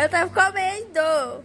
Eu tava comendo.